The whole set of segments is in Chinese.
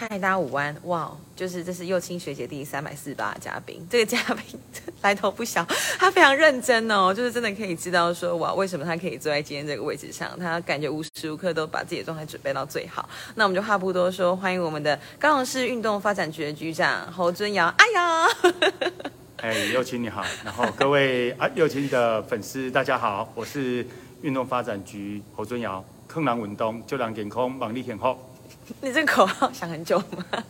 嗨，大家午安！哇，就是这是幼青学姐第三百四十八嘉宾，这个嘉宾来头不小，他非常认真哦，就是真的可以知道说哇，为什么他可以坐在今天这个位置上，他感觉无时无刻都把自己的状态准备到最好。那我们就话不多说，欢迎我们的高雄市运动发展局的局长侯尊尧。哎呀，哎，幼青你好，然后各位啊幼青的粉丝大家好，我是运动发展局侯尊尧，坑狼运动就让健康，忙力很好。你这个口号想很久吗？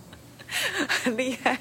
很厉害，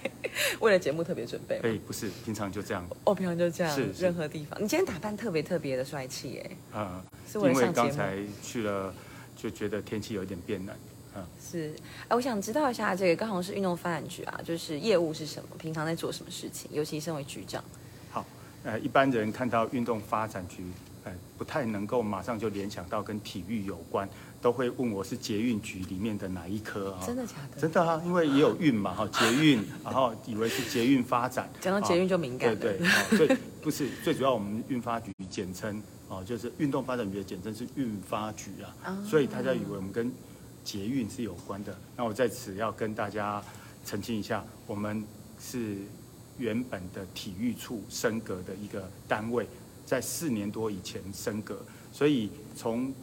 为了节目特别准备。哎，不是，平常就这样。哦，平常就这样。是，任何地方。你今天打扮特别特别的帅气哎。啊，是因为刚才去了，就觉得天气有点变冷。嗯，是。哎，我想知道一下，这个刚好是运动发展局啊，就是业务是什么？平常在做什么事情？尤其身为局长。好，呃，一般人看到运动发展局，呃，不太能够马上就联想到跟体育有关。都会问我是捷运局里面的哪一科啊？真的假的？真的啊，因为也有运嘛哈，捷运，然后以为是捷运发展，讲到捷运就敏感。对对，所以 不是最主要，我们运发局简称哦，就是运动发展局的简称是运发局啊，所以大家以为我们跟捷运是有关的。那我在此要跟大家澄清一下，我们是原本的体育处升格的一个单位，在四年多以前升格，所以从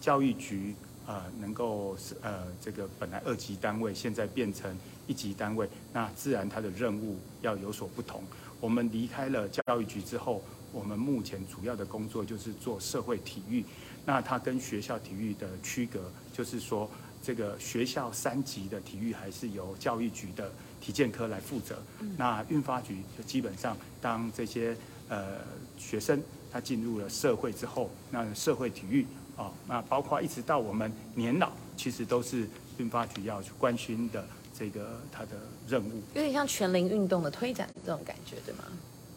教育局呃能够是呃这个本来二级单位，现在变成一级单位，那自然它的任务要有所不同。我们离开了教育局之后，我们目前主要的工作就是做社会体育。那它跟学校体育的区隔，就是说这个学校三级的体育还是由教育局的体健科来负责。那运发局就基本上当这些呃学生他进入了社会之后，那社会体育。哦，那包括一直到我们年老，其实都是运发局要去关心的这个他的任务，有点像全龄运动的推展这种感觉，对吗？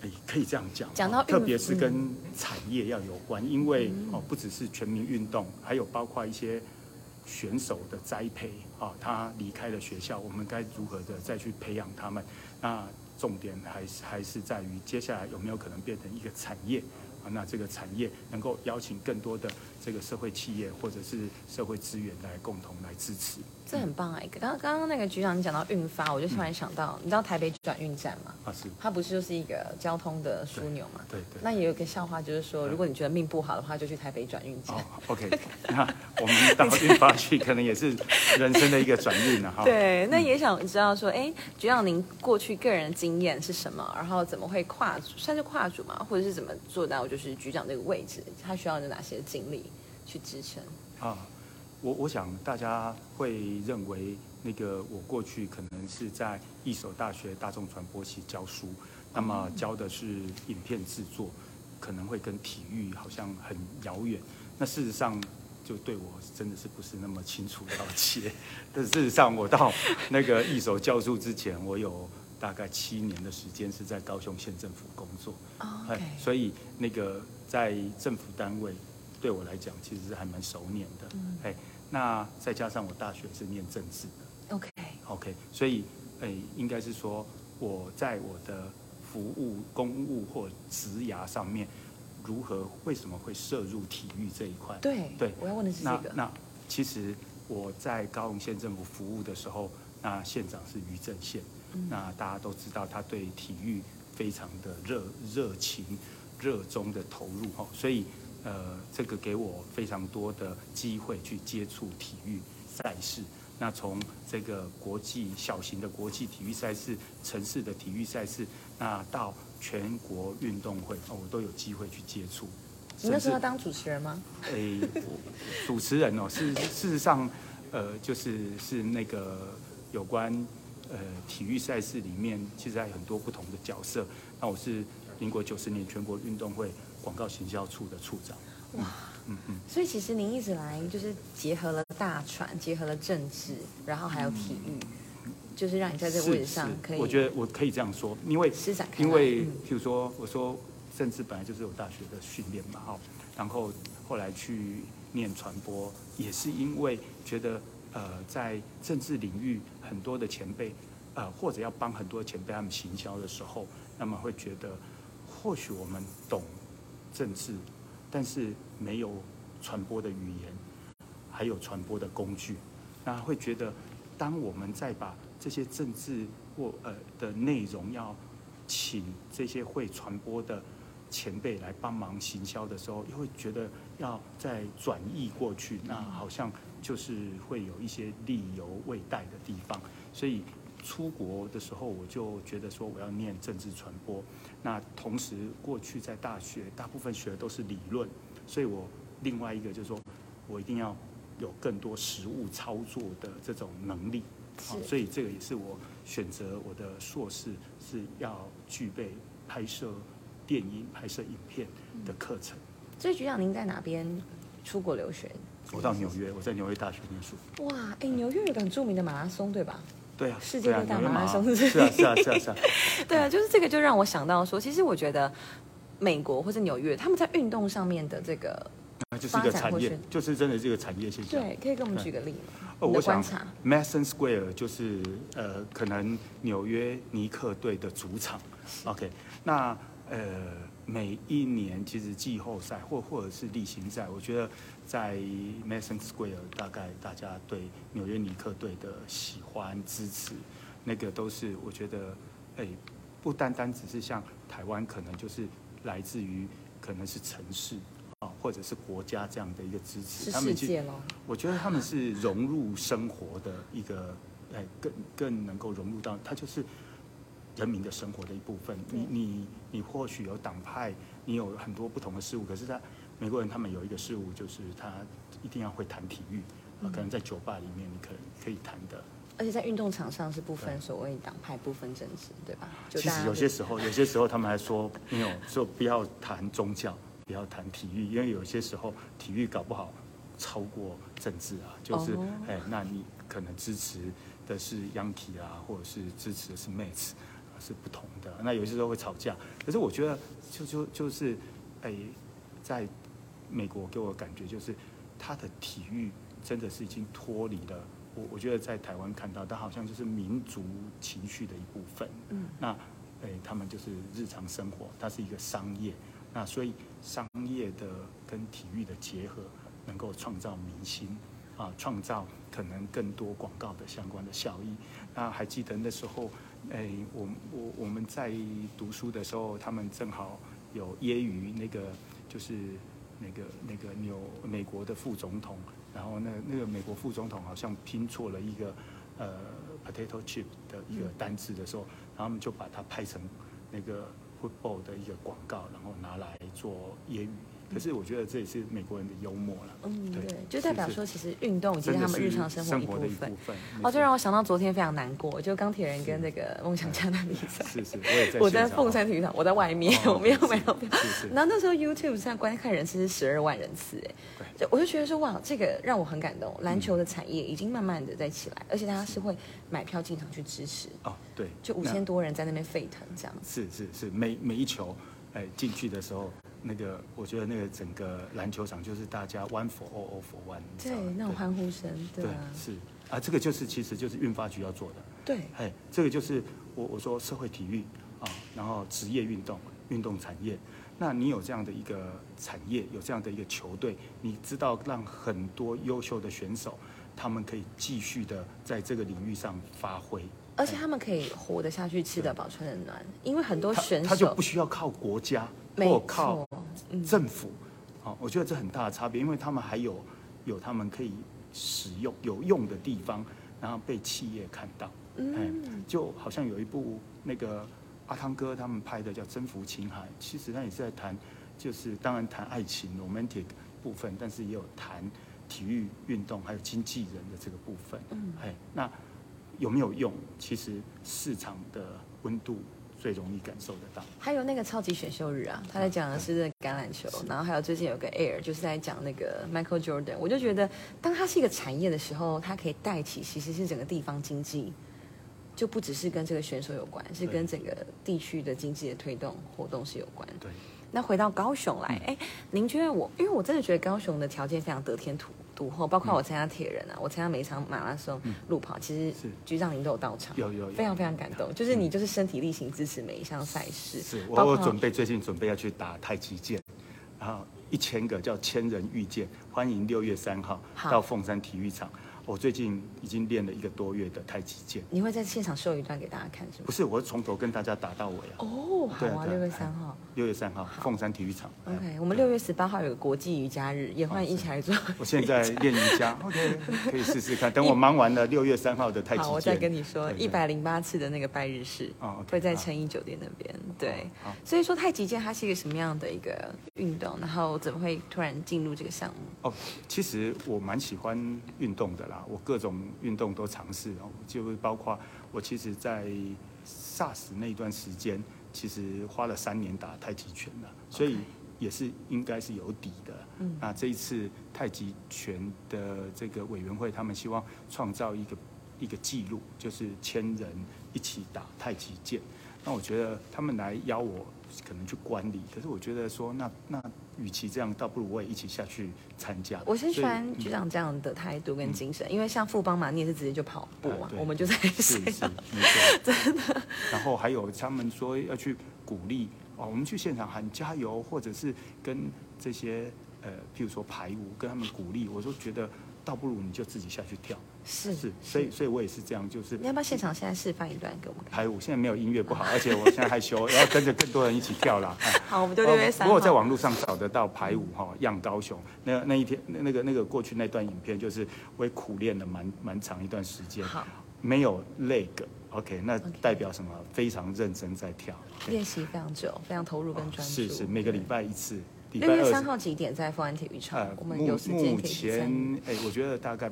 哎，可以这样讲。讲到特别是跟产业要有关，因为哦，不只是全民运动，还有包括一些选手的栽培啊，他离开了学校，我们该如何的再去培养他们？那重点还是还是在于接下来有没有可能变成一个产业？啊，那这个产业能够邀请更多的这个社会企业或者是社会资源来共同来支持，这很棒哎！刚刚刚那个局长你讲到运发，我就突然想到，你知道台北转运站吗？啊是，它不是就是一个交通的枢纽嘛？对对。那也有个笑话，就是说，如果你觉得命不好的话，就去台北转运站。OK，那我们到运发去，可能也是人生的一个转运了哈。对，那也想知道说，哎，局长您过去个人经验是什么？然后怎么会跨算是跨组嘛？或者是怎么做到？就是局长这个位置，他需要有哪些经历去支撑？啊，我我想大家会认为，那个我过去可能是在一所大学大众传播系教书，那么教的是影片制作，可能会跟体育好像很遥远。那事实上，就对我真的是不是那么清楚了解。但事实上，我到那个一手教书之前，我有。大概七年的时间是在高雄县政府工作，所以那个在政府单位对我来讲其实是还蛮熟练的。哎，那再加上我大学是念政治的，OK，OK，所以哎，应该是说我在我的服务公务或职涯上面，如何为什么会涉入体育这一块？对，对，我要问的是这个。那其实我在高雄县政府服务的时候，那县长是于正宪。那大家都知道，他对体育非常的热热情、热衷的投入哈，所以呃，这个给我非常多的机会去接触体育赛事。那从这个国际小型的国际体育赛事、城市的体育赛事，那到全国运动会，哦，我都有机会去接触。你那时候当主持人吗？诶，主持人哦，是事实上，呃，就是是那个有关。呃，体育赛事里面其实还有很多不同的角色。那我是民国九十年全国运动会广告行销处的处长。哇，嗯嗯。所以其实您一直来就是结合了大船，结合了政治，然后还有体育，就是让你在这个位置上可以。我觉得我可以这样说，因为因为譬如说，我说政治本来就是有大学的训练嘛，哈，然后后来去念传播，也是因为觉得。呃，在政治领域，很多的前辈，呃，或者要帮很多前辈他们行销的时候，那么会觉得，或许我们懂政治，但是没有传播的语言，还有传播的工具，那会觉得当我们再把这些政治或呃的内容要请这些会传播的前辈来帮忙行销的时候，又会觉得要再转译过去，那好像就是会有一些力犹未逮的地方。所以出国的时候，我就觉得说我要念政治传播。那同时过去在大学大部分学的都是理论，所以我另外一个就是说我一定要有更多实物操作的这种能力。好，所以这个也是我选择我的硕士是要具备拍摄电影、拍摄影片的课程。所以局长，您在哪边出国留学？我到纽约，我在纽约大学念书。哇，哎，纽约有个很著名的马拉松，对吧？对啊，世界最大马拉松是是啊是啊是啊是啊。对啊，就是这个就让我想到说，其实我觉得美国或者纽约他们在运动上面的这个。就是一个产业，就是真的是一个产业现象。对，可以给我们举个例吗？哦，我想，Madison Square 就是呃，可能纽约尼克队的主场。OK，那呃，每一年其实季后赛或或者是例行赛，我觉得在 Madison Square 大概大家对纽约尼克队的喜欢支持，那个都是我觉得，哎，不单单只是像台湾，可能就是来自于可能是城市。或者是国家这样的一个支持，他们界我觉得他们是融入生活的一个，哎，更更能够融入到，它就是人民的生活的一部分。你你你或许有党派，你有很多不同的事物，可是他美国人他们有一个事物，就是他一定要会谈体育，可能在酒吧里面你可能可以谈的。而且在运动场上是不分所谓党派、不分政治，对吧？其实有些时候，有些时候他们还说没有，说不要谈宗教。不要谈体育，因为有些时候体育搞不好超过政治啊，就是哎，那你可能支持的是 Yankee 啊，或者是支持的是 Mets 是不同的。那有些时候会吵架，可是我觉得就就就是哎，在美国给我感觉就是他的体育真的是已经脱离了我，我觉得在台湾看到，它好像就是民族情绪的一部分。嗯，那哎，他们就是日常生活，它是一个商业。那所以商业的跟体育的结合，能够创造明星，啊，创造可能更多广告的相关的效益。那还记得那时候，哎，我我我们在读书的时候，他们正好有揶揄那个就是那个那个纽美国的副总统，然后那那个美国副总统好像拼错了一个呃 potato chip 的一个单字的时候，然后他们就把它拍成那个。football 的一个广告，然后拿来做揶揄。可是我觉得这也是美国人的幽默了。嗯，对，就代表说，其实运动已经是他们日常生活的一部分。哦，就让我想到昨天非常难过，就钢铁人跟那个梦想家的比赛。是是，我也在。我在凤山体育场，我在外面，我没有买到票。然后那时候 YouTube 上观看人次是十二万人次，哎，就我就觉得说，哇，这个让我很感动。篮球的产业已经慢慢的在起来，而且大家是会买票进场去支持。哦，对，就五千多人在那边沸腾这样。是是是，每每一球。哎，进去的时候，那个我觉得那个整个篮球场就是大家 one for all, all for one，对，那种欢呼声，对啊，是。啊，这个就是其实就是运发局要做的，对，哎，这个就是我我说社会体育啊，然后职业运动、运动产业，那你有这样的一个产业，有这样的一个球队，你知道让很多优秀的选手，他们可以继续的在这个领域上发挥。而且他们可以活得下去，吃得饱，穿得暖，因为很多选手他就不需要靠国家或靠政府，好，我觉得这很大的差别，因为他们还有有他们可以使用有用的地方，然后被企业看到，嗯，就好像有一部那个阿汤哥他们拍的叫《征服青海》，其实他也是在谈，就是当然谈爱情 romantic 部分，但是也有谈体育运动还有经纪人的这个部分，嗯，哎，那。有没有用？其实市场的温度最容易感受得到。还有那个超级选秀日啊，他在讲的是橄榄球，然后还有最近有个 Air，就是在讲那个 Michael Jordan。我就觉得，当它是一个产业的时候，它可以带起其实是整个地方经济，就不只是跟这个选手有关，是跟整个地区的经济的推动活动是有关。对。那回到高雄来，哎，您觉得我，因为我真的觉得高雄的条件非常得天独独厚，包括我参加铁人啊，我参加每一场马拉松路跑，其实局长您都有到场，有有，非常非常感动，就是你就是身体力行支持每一项赛事。是我准备最近准备要去打太极剑，然后一千个叫千人遇见，欢迎六月三号到凤山体育场。我最近已经练了一个多月的太极剑。你会在现场秀一段给大家看，是吗？不是，我是从头跟大家打到尾啊。哦，好啊，六月三号。六月三号，凤山体育场。OK，我们六月十八号有个国际瑜伽日，也欢迎一起来做。我现在练瑜伽，OK，可以试试看。等我忙完了六月三号的太极剑，我再跟你说一百零八次的那个拜日式，会在诚意酒店那边。对，所以说太极剑它是一个什么样的一个运动？然后怎么会突然进入这个项目？哦，其实我蛮喜欢运动的啦，我各种运动都尝试哦，就包括我其实，在 SARS 那段时间。其实花了三年打太极拳了，所以也是应该是有底的。嗯，那这一次太极拳的这个委员会，他们希望创造一个一个记录，就是千人一起打太极剑。那我觉得他们来邀我。可能去观礼，可是我觉得说，那那与其这样，倒不如我也一起下去参加。我是喜欢局长这样的态度跟精神，因为像富邦嘛，你也是直接就跑步嘛，我们就在 是是，真的。然后还有他们说要去鼓励哦，我们去现场喊加油，或者是跟这些呃，譬如说排舞，跟他们鼓励，我都觉得倒不如你就自己下去跳。是是，所以所以我也是这样，就是你要不要现场现在示范一段给我们看？排舞现在没有音乐不好，而且我现在害羞，要跟着更多人一起跳啦。好，我们就六月三。如果在网络上找得到排舞哈，样高雄那那一天那那个那个过去那段影片，就是我也苦练了蛮蛮长一段时间，好，没有累个，OK，那代表什么？非常认真在跳，练习非常久，非常投入跟专注。是是，每个礼拜一次。六月三号几点在富安体育场？我们有时间可以前哎，我觉得大概。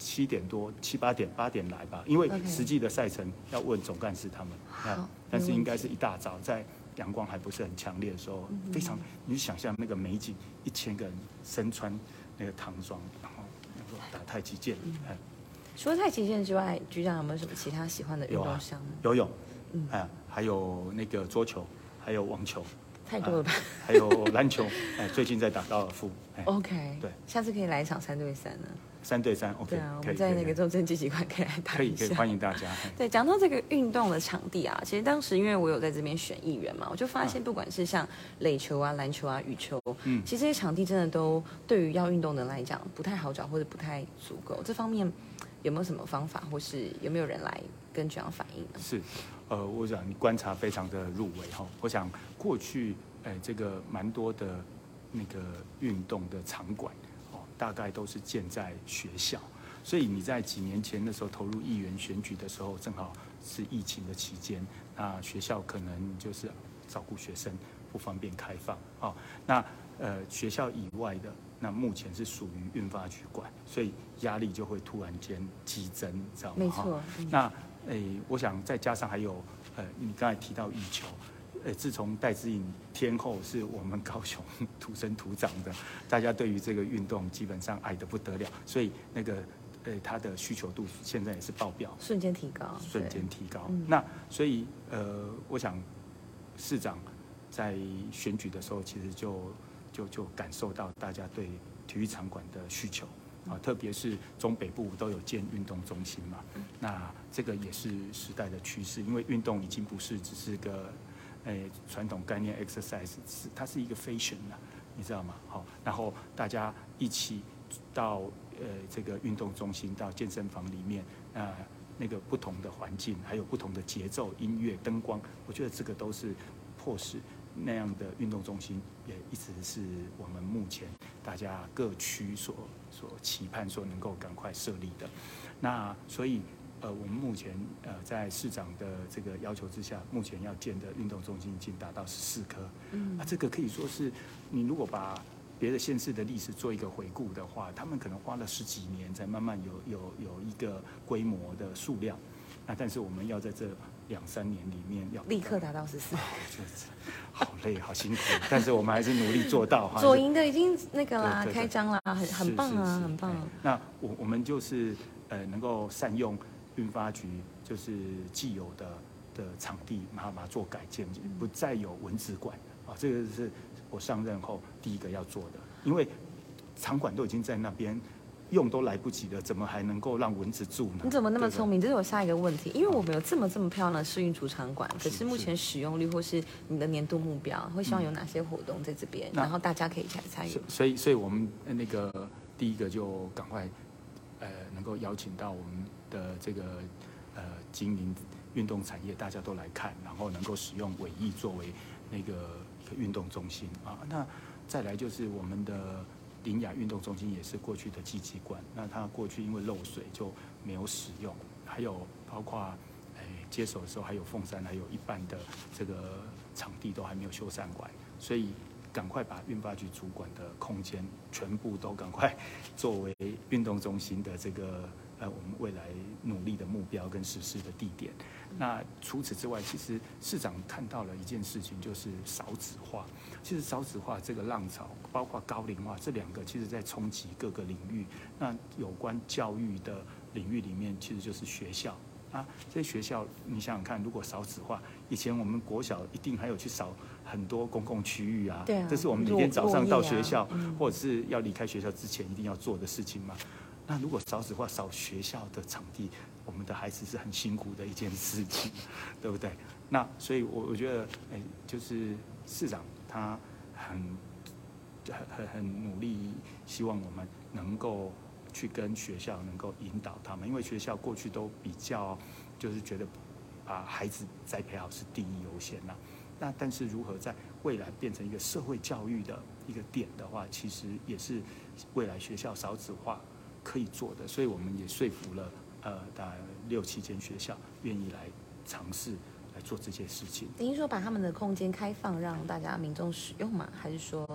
七点多七八点八点来吧，因为实际的赛程要问总干事他们。好，但是应该是一大早，在阳光还不是很强烈的时候，非常你想象那个美景，一千个人身穿那个唐装，然后打太极剑。除了太极剑之外，局长有没有什么其他喜欢的运动项目？游泳，嗯，哎，还有那个桌球，还有网球，太多了吧？还有篮球，哎，最近在打高尔夫。OK，对，下次可以来一场三对三呢。三对三，OK，对啊，我们在那个中正积极馆可以来打。可以，可以欢迎大家。对，讲到这个运动的场地啊，其实当时因为我有在这边选议员嘛，我就发现不管是像垒球啊、篮球啊、羽球，嗯，其实这些场地真的都对于要运动的人来讲不太好找或者不太足够。这方面有没有什么方法，或是有没有人来跟局长反映呢？是，呃，我想你观察非常的入围哈。我想过去，哎，这个蛮多的那个运动的场馆。大概都是建在学校，所以你在几年前的时候投入议员选举的时候，正好是疫情的期间，那学校可能就是照顾学生不方便开放啊。那呃学校以外的，那目前是属于运发局管，所以压力就会突然间激增，知道吗？没错。那诶，我想再加上还有呃，你刚才提到羽球。呃，自从戴资颖天后是我们高雄土生土长的，大家对于这个运动基本上爱得不得了，所以那个呃，它的需求度现在也是爆表，瞬间提高，瞬间提高。那所以呃，我想市长在选举的时候，其实就就就感受到大家对体育场馆的需求啊，特别是中北部都有建运动中心嘛，那这个也是时代的趋势，因为运动已经不是只是个。诶，传统概念 exercise 是它是一个 fashion 啊，你知道吗？好，然后大家一起到呃这个运动中心，到健身房里面，啊那个不同的环境，还有不同的节奏、音乐、灯光，我觉得这个都是迫使那样的运动中心，也一直是我们目前大家各区所所期盼，说能够赶快设立的。那所以。呃，我们目前呃在市长的这个要求之下，目前要建的运动中心已经达到十四颗。嗯，啊，这个可以说是你如果把别的县市的历史做一个回顾的话，他们可能花了十几年才慢慢有有有一个规模的数量。那但是我们要在这两三年里面要立刻达到十四，好累好辛苦，但是我们还是努力做到哈。左营的已经那个啦，开张啦，很很棒啊，很棒。那我我们就是呃能够善用。运发局就是既有的的场地，把它做改建，不再有文字馆啊。这个是我上任后第一个要做的，因为场馆都已经在那边用都来不及了，怎么还能够让蚊子住呢？你怎么那么聪明？这是我下一个问题，因为我们有这么这么漂亮的试运主场馆，可是目前使用率或是你的年度目标，会希望有哪些活动在这边，然后大家可以一起来参与。所以，所以我们那个第一个就赶快。呃，能能够邀请到我们的这个呃经营运动产业，大家都来看，然后能够使用尾翼作为那个一个运动中心啊。那再来就是我们的林雅运动中心，也是过去的机器馆，那它过去因为漏水就没有使用，还有包括诶接手的时候还有凤山还有一半的这个场地都还没有修缮完，所以。赶快把运发局主管的空间全部都赶快作为运动中心的这个呃我们未来努力的目标跟实施的地点。那除此之外，其实市长看到了一件事情，就是少子化。其实少子化这个浪潮，包括高龄化这两个，其实在冲击各个领域。那有关教育的领域里面，其实就是学校。啊，这些学校，你想想看，如果少子化，以前我们国小一定还有去扫很多公共区域啊，对啊，这是我们每天早上到学校或者是要离开学校之前一定要做的事情嘛。那如果少子化少学校的场地，我们的孩子是很辛苦的一件事情，对不对？那所以，我我觉得，哎，就是市长他很很很很努力，希望我们能够。去跟学校能够引导他们，因为学校过去都比较就是觉得把孩子栽培好是第一优先呐。那但是如何在未来变成一个社会教育的一个点的话，其实也是未来学校少子化可以做的。所以我们也说服了呃大概六七间学校愿意来尝试来做这些事情。您说把他们的空间开放让大家民众使用吗？还是说？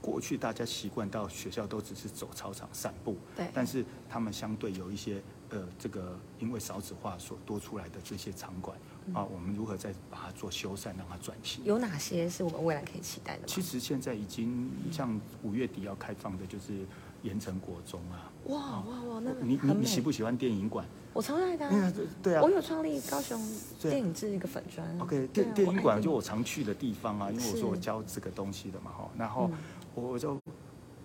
过去大家习惯到学校都只是走操场散步，对。但是他们相对有一些呃，这个因为少子化所多出来的这些场馆啊，我们如何再把它做修缮，让它转型？有哪些是我们未来可以期待的？其实现在已经像五月底要开放的，就是盐城国中啊。哇哇哇！那你你你喜不喜欢电影馆？我超爱的。对啊。我有创立高雄电影制一个粉砖。OK，电电影馆就我常去的地方啊，因为我说我教这个东西的嘛哈，然后。我就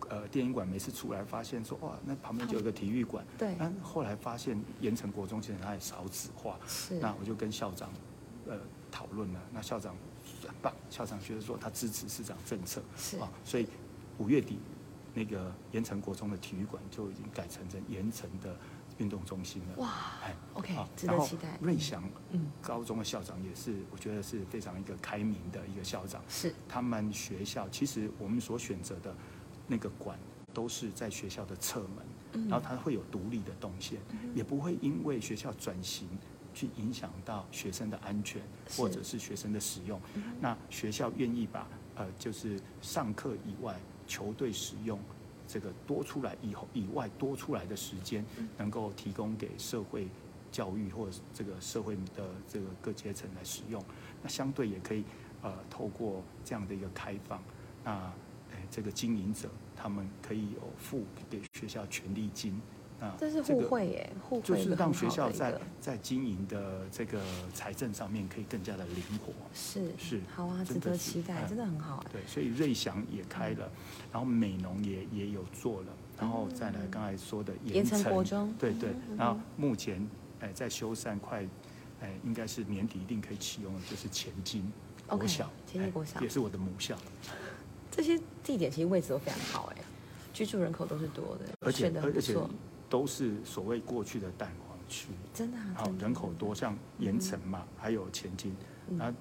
呃电影馆每次出来发现说哇那旁边就有个体育馆，对，但后来发现盐城国中其实它也少子化，是，那我就跟校长呃讨论了，那校长很棒，校长觉得说他支持市长政策，是啊，所以五月底那个盐城国中的体育馆就已经改成成盐城的。运动中心了，哇，哎，OK，值得期待。瑞祥，嗯，高中的校长也是，我觉得是非常一个开明的一个校长。是，他们学校其实我们所选择的那个馆都是在学校的侧门，然后它会有独立的动线，也不会因为学校转型去影响到学生的安全或者是学生的使用。那学校愿意把呃，就是上课以外球队使用。这个多出来以后以外多出来的时间，能够提供给社会教育或者这个社会的这个各阶层来使用，那相对也可以呃透过这样的一个开放，那诶这个经营者他们可以有付给学校权利金。啊，这是互惠耶，互惠就是让学校在在经营的这个财政上面可以更加的灵活。是是，好啊，值得期待，真的很好。对，所以瑞祥也开了，然后美农也也有做了，然后再来刚才说的盐城国中，对对，然后目前哎在修缮，快哎应该是年底一定可以启用的，就是前进国小，前进国小也是我的母校。这些地点其实位置都非常好哎，居住人口都是多的，而且而且。都是所谓过去的蛋黄区，真的好人口多，像盐城嘛，还有前金，那，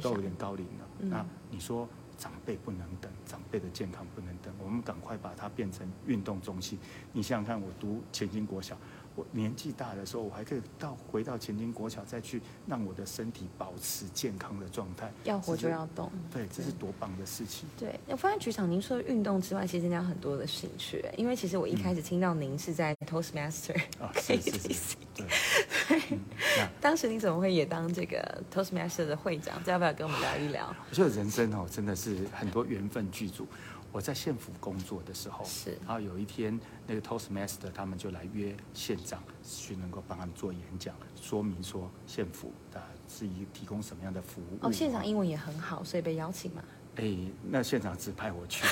都有点高龄了。那你说长辈不能等，长辈的健康不能等，我们赶快把它变成运动中心。你想想看，我读前金国小。我年纪大的时候，我还可以到回到前金国小，再去让我的身体保持健康的状态。要活就要动，对，这是多棒的事情。对，我发现局长您说运动之外，其实增加很多的兴趣。因为其实我一开始听到您是在 Toastmaster 啊，是 是是，对。当时你怎么会也当这个 Toastmaster 的会长？要不要跟我们聊一聊？我觉得人生哦，真的是很多缘分剧组。我在县府工作的时候，是，然后有一天，那个 Toastmaster 他们就来约县长去能够帮他们做演讲，说明说县府的是一提供什么样的服务。哦，县长英文也很好，所以被邀请嘛。哎，那县长指派我去，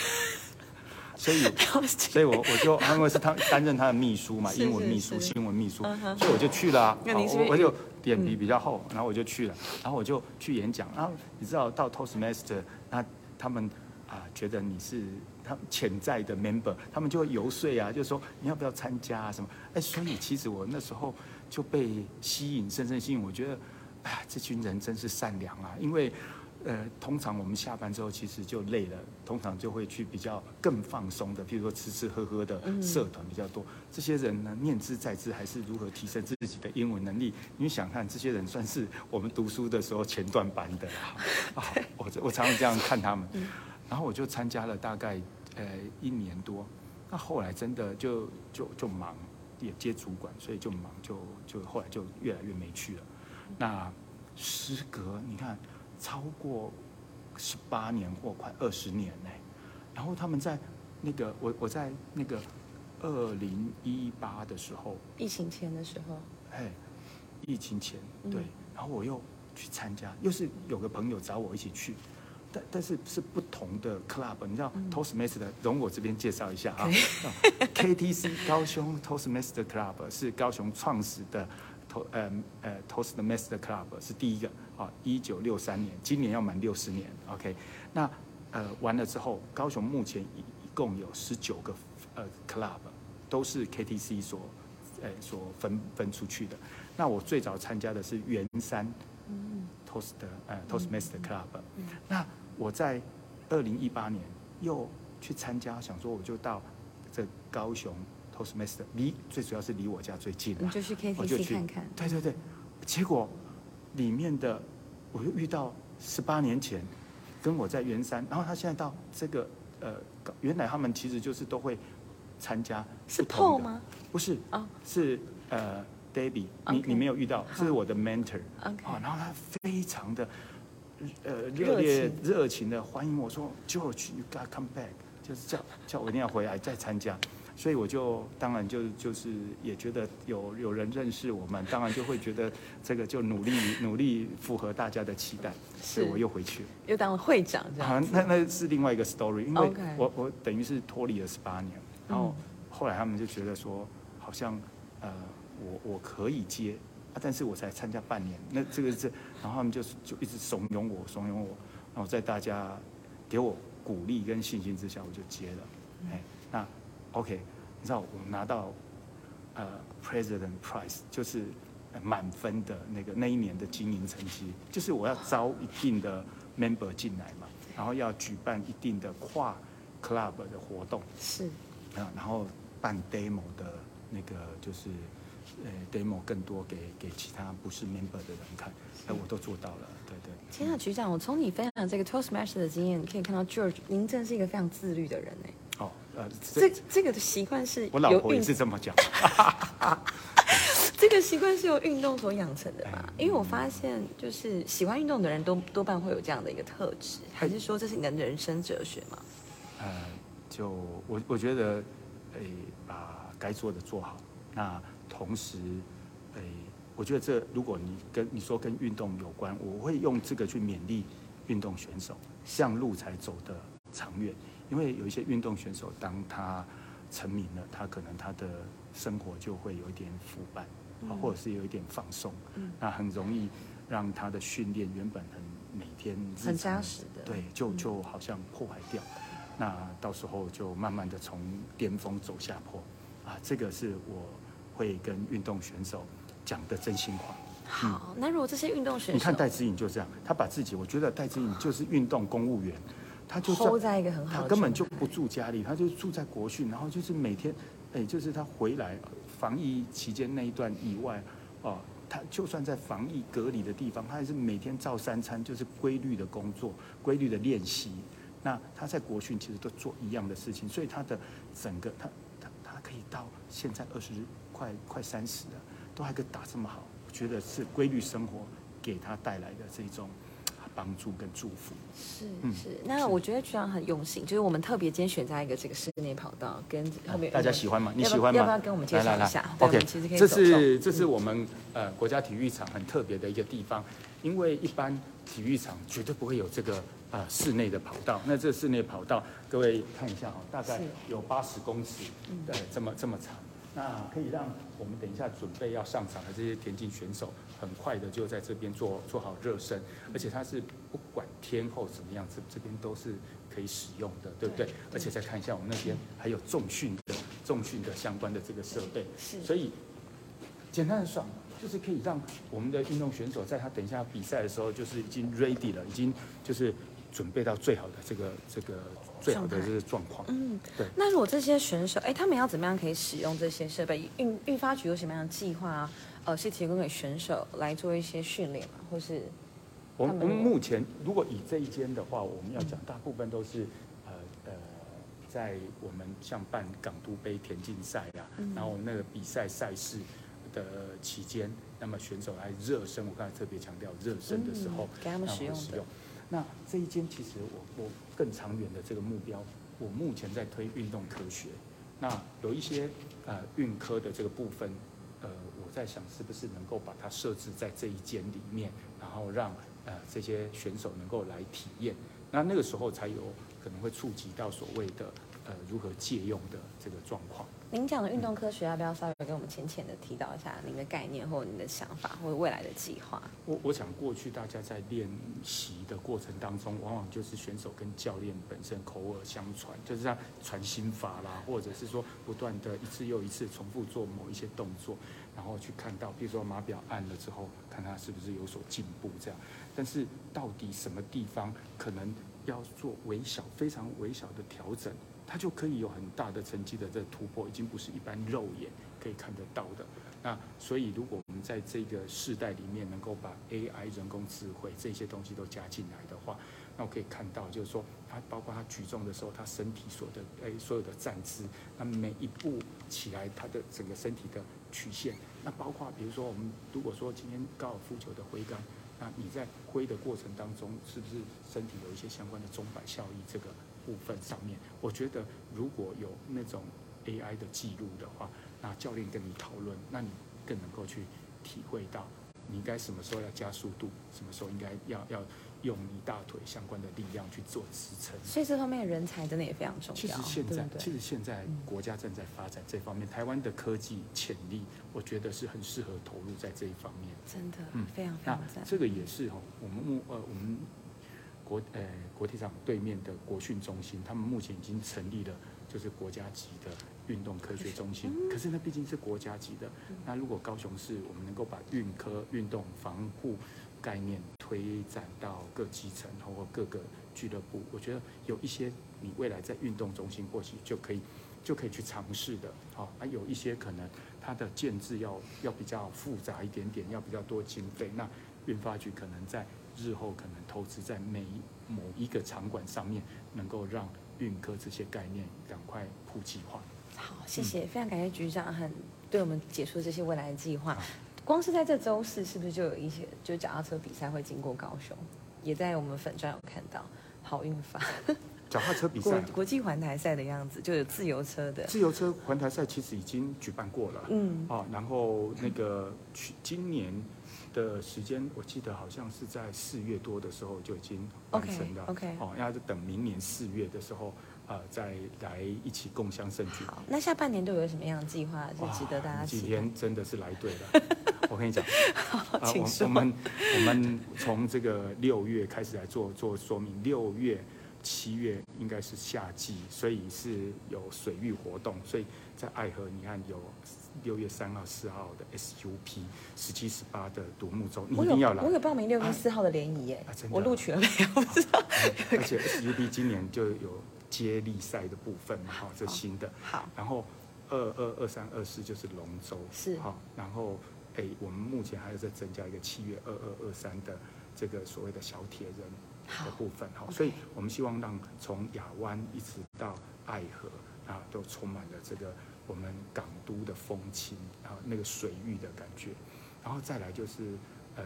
所以，所以我我就因为是他担任他的秘书嘛，英文秘书、新闻秘书，所以我就去了。那您是我就脸皮比较厚，然后我就去了，然后我就去演讲。然后你知道到 Toastmaster，那他们。啊，觉得你是他们潜在的 member，他们就会游说啊，就说你要不要参加啊什么？哎，所以其实我那时候就被吸引，深深吸引。我觉得，哎，这群人真是善良啊，因为。呃，通常我们下班之后其实就累了，通常就会去比较更放松的，譬如说吃吃喝喝的社团比较多。这些人呢，念之在之，还是如何提升自己的英文能力？你想看，这些人算是我们读书的时候前段班的啊。我我常常这样看他们，然后我就参加了大概呃一年多。那后来真的就就就忙，也接主管，所以就忙，就就后来就越来越没去了。那时隔你看。超过十八年或快二十年呢，然后他们在那个我我在那个二零一八的时候，疫情前的时候，哎，疫情前对，然后我又去参加，又是有个朋友找我一起去，但但是是不同的 club，你知道 Toastmaster，容我这边介绍一下啊，KTC 高雄 Toastmaster Club 是高雄创始的。呃呃，Toastmaster Club 是第一个啊，一九六三年，今年要满六十年。OK，那呃完了之后，高雄目前一一共有十九个呃 club，都是 KTC 所呃所分分出去的。那我最早参加的是圆山 Toast 呃 Toastmaster Club。那我在二零一八年又去参加，想说我就到这高雄。Toastmaster 离最主要是离我家最近，你就去 KTC 看看。对对对，结果里面的我又遇到十八年前跟我在圆山，然后他现在到这个呃，原来他们其实就是都会参加。是 Paul 吗？不是啊，是呃 Debbie，你你没有遇到，这是我的 mentor。OK，然后他非常的呃热烈热情的欢迎我说，George，you got come back，就是叫叫我一定要回来再参加。所以我就当然就就是也觉得有有人认识我们，当然就会觉得这个就努力努力符合大家的期待，所以我又回去了，又当了会长这样。那那是另外一个 story，因为我我等于是脱离了十八年，然后后来他们就觉得说，好像呃我我可以接，但是我才参加半年，那这个是，然后他们就就一直怂恿我怂恿我，然后在大家给我鼓励跟信心之下，我就接了，哎那。OK，你知道我拿到呃 President Prize 就是满分的那个那一年的经营成绩，就是我要招一定的 member 进来嘛，然后要举办一定的跨 club 的活动，是啊，然后办 demo 的那个就是呃 demo 更多给给其他不是 member 的人看，哎，我都做到了，对对。天啊，局长，我从你分享这个 Toastmaster 的经验可以看到，George，您真是一个非常自律的人哎。哦，呃，这这个的习惯是，我老婆也是这么讲。这个习惯是由运动所养成的吧？因为我发现，就是喜欢运动的人都多半会有这样的一个特质，还是说这是你的人生哲学吗？呃，就我我觉得，诶，把该做的做好。那同时，诶，我觉得这如果你跟你说跟运动有关，我会用这个去勉励运动选手，向路才走得长远。因为有一些运动选手，当他成名了，他可能他的生活就会有一点腐败，或者是有一点放松，那很容易让他的训练原本很每天很扎实的，对，就就好像破坏掉，那到时候就慢慢的从巅峰走下坡，啊，这个是我会跟运动选手讲的真心话。好，那如果这些运动选手，你看戴志颖就这样，他把自己，我觉得戴志颖就是运动公务员。他就在一个很好，他根本就不住家里，他就住在国训，然后就是每天，哎，就是他回来防疫期间那一段以外，哦，他就算在防疫隔离的地方，他还是每天照三餐，就是规律的工作，规律的练习。那他在国训其实都做一样的事情，所以他的整个他他他可以到现在二十快快三十了，都还可以打这么好，我觉得是规律生活给他带来的这种。帮助跟祝福是是，那我觉得局长很用心，就是我们特别今天选在一个这个室内跑道，跟后面大家喜欢吗？你喜欢吗？要不要跟我们介绍一下？OK，其实这是这是我们呃国家体育场很特别的一个地方，因为一般体育场绝对不会有这个呃室内的跑道。那这室内跑道，各位看一下哦，大概有八十公尺，对，这么这么长。那可以让我们等一下准备要上场的这些田径选手，很快的就在这边做做好热身，而且它是不管天后怎么样这，这边都是可以使用的，对不对？而且再看一下我们那边还有重训的重训的相关的这个设备，是。所以简单的爽，就是可以让我们的运动选手在他等一下比赛的时候，就是已经 ready 了，已经就是准备到最好的这个这个最好的这个状况。嗯，对那如果这些选手，哎，他们要怎么样可以使用这些设备？运运发局有什么样的计划啊？呃，是提供给选手来做一些训练吗？或是我们我们目前如果以这一间的话，我们要讲大部分都是呃呃，在我们像办港都杯田径赛啊，嗯然后那个比赛赛事的期间，那么选手来热身，我刚才特别强调热身的时候，嗯给他们使用。那这一间其实我我更长远的这个目标，我目前在推运动科学，那有一些呃运科的这个部分，呃，我在想是不是能够把它设置在这一间里面，然后让呃这些选手能够来体验，那那个时候才有可能会触及到所谓的呃如何借用的这个状况。您讲的运动科学，要不要稍微跟我们浅浅的提到一下您的概念，或者您的想法，或者未来的计划？我我想过去大家在练习的过程当中，往往就是选手跟教练本身口耳相传，就是在传心法啦，或者是说不断的一次又一次重复做某一些动作，然后去看到，比如说码表按了之后，看他是不是有所进步这样。但是到底什么地方可能要做微小、非常微小的调整，它就可以有很大的成绩的这突破，已经不是一般肉眼可以看得到的。那所以，如果我们在这个世代里面能够把 AI 人工智慧这些东西都加进来的话，那我可以看到，就是说，它包括它举重的时候，它身体所的诶所有的站姿，那每一步起来，它的整个身体的曲线，那包括比如说我们如果说今天高尔夫球的挥杆，那你在挥的过程当中，是不是身体有一些相关的钟摆效益这个部分上面？我觉得如果有那种 AI 的记录的话，那教练跟你讨论，那你更能够去体会到你应该什么时候要加速度，什么时候应该要要用你大腿相关的力量去做支撑。所以这方面的人才真的也非常重要。其实现在对，对其实现在国家正在发展这方面，台湾的科技潜力，我觉得是很适合投入在这一方面。真的嗯非常非那常赞。这个也是哦，我们目呃我们国呃国体场对面的国训中心，他们目前已经成立了就是国家级的运动科学中心。可是那毕竟是国家级的，那如果高雄市我们能够把运科运动防护概念推展到各基层或各个俱乐部，我觉得有一些你未来在运动中心或许就可以就可以去尝试的。好、啊，有一些可能它的建制要要比较复杂一点点，要比较多经费。那运发局可能在日后可能投资在每一某一个场馆上面，能够让运科这些概念赶快普及化。好，谢谢，非常感谢局长很对我们解说这些未来的计划。光是在这周四，是不是就有一些就脚踏车比赛会经过高雄？也在我们粉专有看到好运法脚踏车比国赛，国际环台赛的样子，就有自由车的。自由车环台赛其实已经举办过了。嗯，哦，然后那个去今年的时间，我记得好像是在四月多的时候就已经完成了。OK，OK 哦，要是等明年四月的时候，呃，再来一起共享盛举。好，那下半年都有什么样的计划是值得大家今？天真的是来对了。我跟你讲，啊，我我们我们从这个六月开始来做做说明，六月、七月应该是夏季，所以是有水域活动，所以在爱河，你看有六月三号、四号的 SUP，十七、十八的独木舟，你一定要来我。有报名六月四号的联谊耶我录取了没有？不知道。而且 SUP 今年就有接力赛的部分嘛，哈，这新的。好，然后二二二三二四就是龙舟，是好，然后诶，我们目前还有在增加一个七月二二二三的这个所谓的小铁人好的部分，好，所以我们希望让从亚湾一直到爱河啊，都充满了这个我们港都的风情，啊那个水域的感觉，然后再来就是呃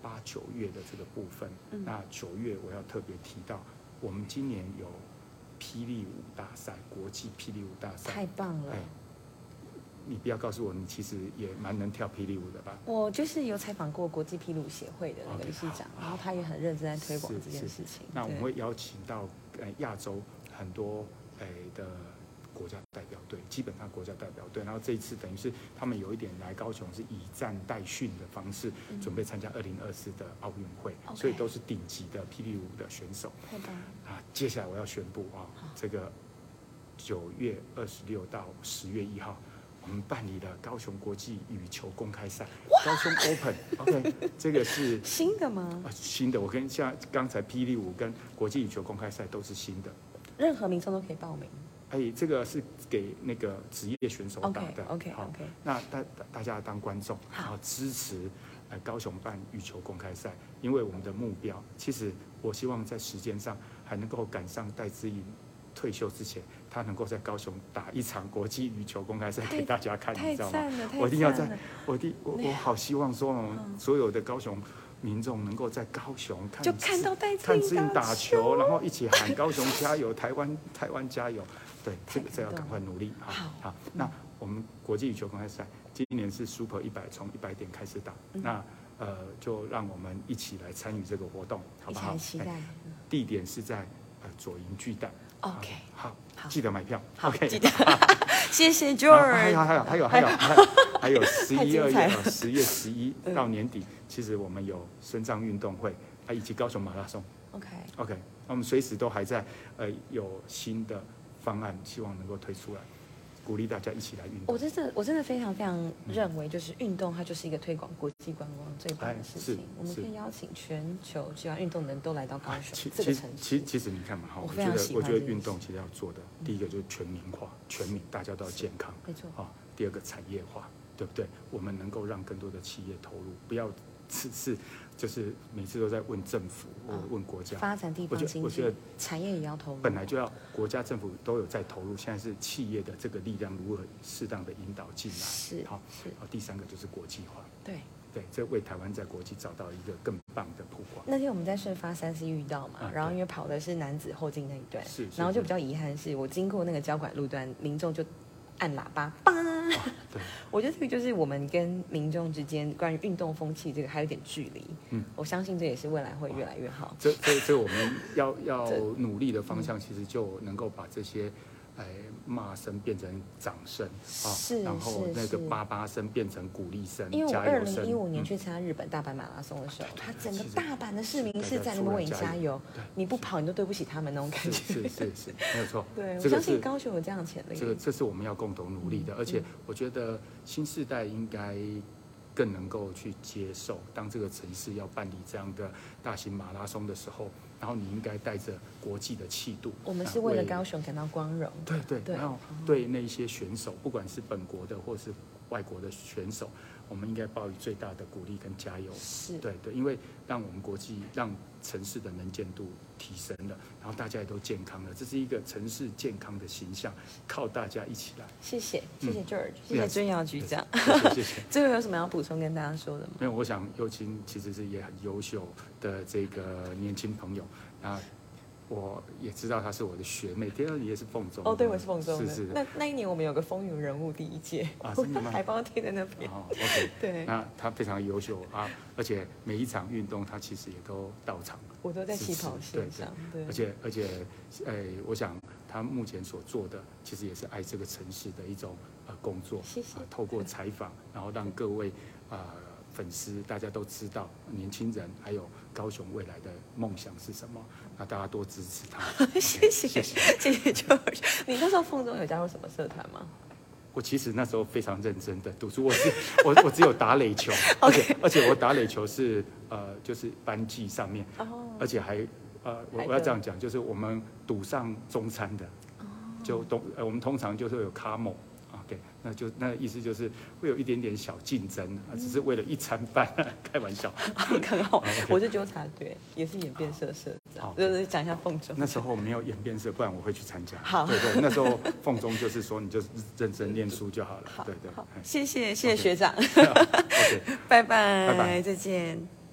八九月的这个部分，嗯。那九月我要特别提到，我们今年有霹雳舞大赛，国际霹雳舞大赛，太棒了哎。你不要告诉我，你其实也蛮能跳霹雳舞的吧？我就是有采访过国际霹雳舞协会的那个理事长，好然后他也很认真在推广是这件事情。那我们对会邀请到呃亚洲很多诶的国家代表队，基本上国家代表队。然后这一次等于是他们有一点来高雄是以战代训的方式，准备参加二零二四的奥运会所以都是顶级的霹雳舞的选手。啊，接下来我要宣布啊，这个九月二十六到十月一号，我们办理了高雄国际羽球公开赛，高雄 Open，OK，、这个是新的吗？啊新的，我跟像刚才霹雳舞跟国际羽球公开赛都是新的，任何民众都可以报名。哎，这个是给那个职业选手打 OK 的 OK 好 OK，那大大大家当观众，然后支持呃高雄办羽球公开赛，因为我们的目标，其实我希望在时间上还能够赶上戴资颖退休之前，他能够在高雄打一场国际羽球公开赛给大家看，你知道吗？我一定要在我一我我好希望说，嗯所有的高雄民众能够在高雄看就看到戴资看志颖颖打球，然后一起喊高雄加油，台湾台湾加油。对，这个这要赶快努力好好好，那我们国际羽球公开赛今年是 Super 一百，从一百点开始打，嗯那呃就让我们一起来参与这个活动，好不好？期哎待。地点是在呃左营巨蛋。OK，好，好。记得买票。OK，记得。谢谢然后还 George。有还有还有还有还有还有 十一二月十月十一嗯。到年底，其实我们有深藏运动会啊，以及高雄马拉松。OK，OK，那我们随时都还在呃有新的方案，希望能够推出来，鼓励大家一起来运动。我真的我真的非常非常认为，就是运动它就是一个推广国际观光最棒的事情我们可以邀请全球喜欢运动的人都来到高哎雄其其实这个城市。其其实你看嘛哈，我我觉得我觉得运动其实要做的，第一个就是全民化，全民大家都要健康没错，啊。第二个产业化，对不对？我们能够让更多的企业投入，不要只是就是每次都在问政府或问国家，发展地方经济我觉得，产业也要投入。本来就要国家政府都有在投入，现在是企业的这个力量如何适当的引导进来。是好，是，好，第三个就是国际化，对。对，这为台湾在国际找到一个更棒的曝光。那天我们在顺发三 C 遇到嘛，啊然后因为跑的是男子后进那一段，是是然后就比较遗憾是我经过那个交管路段，民众就按喇叭，叭。对，我觉得这个就是我们跟民众之间关于运动风气这个还有点距离。嗯我相信这也是未来会越来越好。这这这我们要 要努力的方向，其实就能够把这些，哎骂声变成掌声啊是，然后那个是叭叭声变成鼓励声因为、我。二零一五年嗯去参加日本大阪马拉松的时候，他整个大阪的市民是在那边为你加加油，你不跑你都对不起他们那种感觉。是是是，没有错。对，我这个相信高雄有这样的潜力。这个这是我们要共同努力的，而且嗯我觉得新时代应该更能够去接受，当这个城市要办理这样的大型马拉松的时候，然后你应该带着国际的气度。我们啊是为了高雄感到光荣。对对，对然后对那些选手，不管是本国的或是外国的选手，我们应该报以最大的鼓励跟加油。是，对对，因为让我们国际让城市的能见度提升了，然后大家也都健康了，这是一个城市健康的形象，靠大家一起来。谢谢谢谢 George，谢谢尊耀局长。谢谢。最后有什么要补充跟大家说的吗？没有，我想尤青其实是也很优秀的这个年轻朋友，那我也知道她是我的学妹，第二你也是凤中，哦，对，我是凤中的。是是。那那一年我们有个风云人物第一届，啊我真的吗海报贴在那边。哦，OK，对，那她非常优秀啊，而且每一场运动她其实也都到场，我都在起跑线上。对，而且而且，哎，我想她目前所做的其实也是爱这个城市的一种呃工作，谢谢。啊透过采访，然后让各位啊、粉丝大家都知道年轻人还有高雄未来的梦想是什么，那大家多支持他。谢谢谢谢。谢谢 George。你那时候凤中有加入什么社团吗？我其实那时候非常认真的读书，我是 我我只有打垒球，而且而且我打垒球是呃就是班级上面，哦，而且还呃我我要这得样讲，就是我们赌上中餐的，就通呃我们通常就是有卡某。那就那意思就是会有一点点小竞争，啊只是为了一餐饭，开玩笑。很 好 我是纠察队，也是演变色社长好，就是讲一下凤中。那时候没有演变社，不然我会去参加。好对对，那时候凤中就是说你就认真念书就好了。好对对。好哎谢谢谢谢学长，OK。拜拜，拜拜再见。